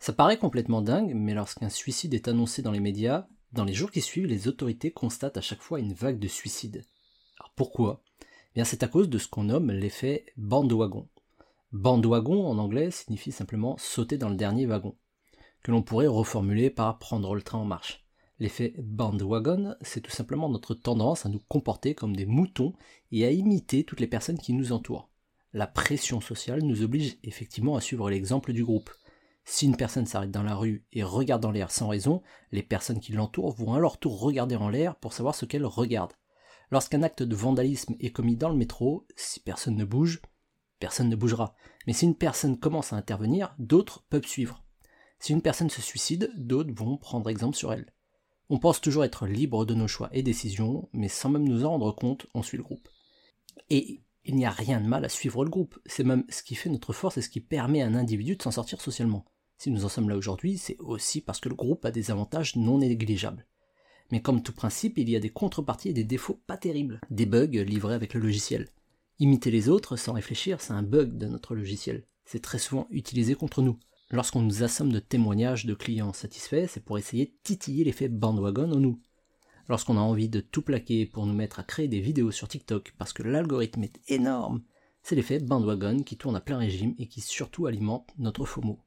Ça paraît complètement dingue, mais lorsqu'un suicide est annoncé dans les médias, dans les jours qui suivent, les autorités constatent à chaque fois une vague de suicides. Alors pourquoi? Eh Bien, c'est à cause de ce qu'on nomme l'effet bandwagon. Bandwagon en anglais signifie simplement sauter dans le dernier wagon, que l'on pourrait reformuler par prendre le train en marche. L'effet bandwagon, c'est tout simplement notre tendance à nous comporter comme des moutons et à imiter toutes les personnes qui nous entourent. La pression sociale nous oblige effectivement à suivre l'exemple du groupe. Si une personne s'arrête dans la rue et regarde dans l'air sans raison, les personnes qui l'entourent vont à leur tour regarder en l'air pour savoir ce qu'elles regardent. Lorsqu'un acte de vandalisme est commis dans le métro, si personne ne bouge, personne ne bougera. Mais si une personne commence à intervenir, d'autres peuvent suivre. Si une personne se suicide, d'autres vont prendre exemple sur elle. On pense toujours être libre de nos choix et décisions, mais sans même nous en rendre compte, on suit le groupe. Et il n'y a rien de mal à suivre le groupe, c'est même ce qui fait notre force et ce qui permet à un individu de s'en sortir socialement. Si nous en sommes là aujourd'hui, c'est aussi parce que le groupe a des avantages non négligeables. Mais comme tout principe, il y a des contreparties et des défauts pas terribles, des bugs livrés avec le logiciel. Imiter les autres sans réfléchir, c'est un bug de notre logiciel. C'est très souvent utilisé contre nous. Lorsqu'on nous assomme de témoignages de clients satisfaits, c'est pour essayer de titiller l'effet bandwagon en nous. Lorsqu'on a envie de tout plaquer pour nous mettre à créer des vidéos sur TikTok parce que l'algorithme est énorme, c'est l'effet bandwagon qui tourne à plein régime et qui surtout alimente notre FOMO.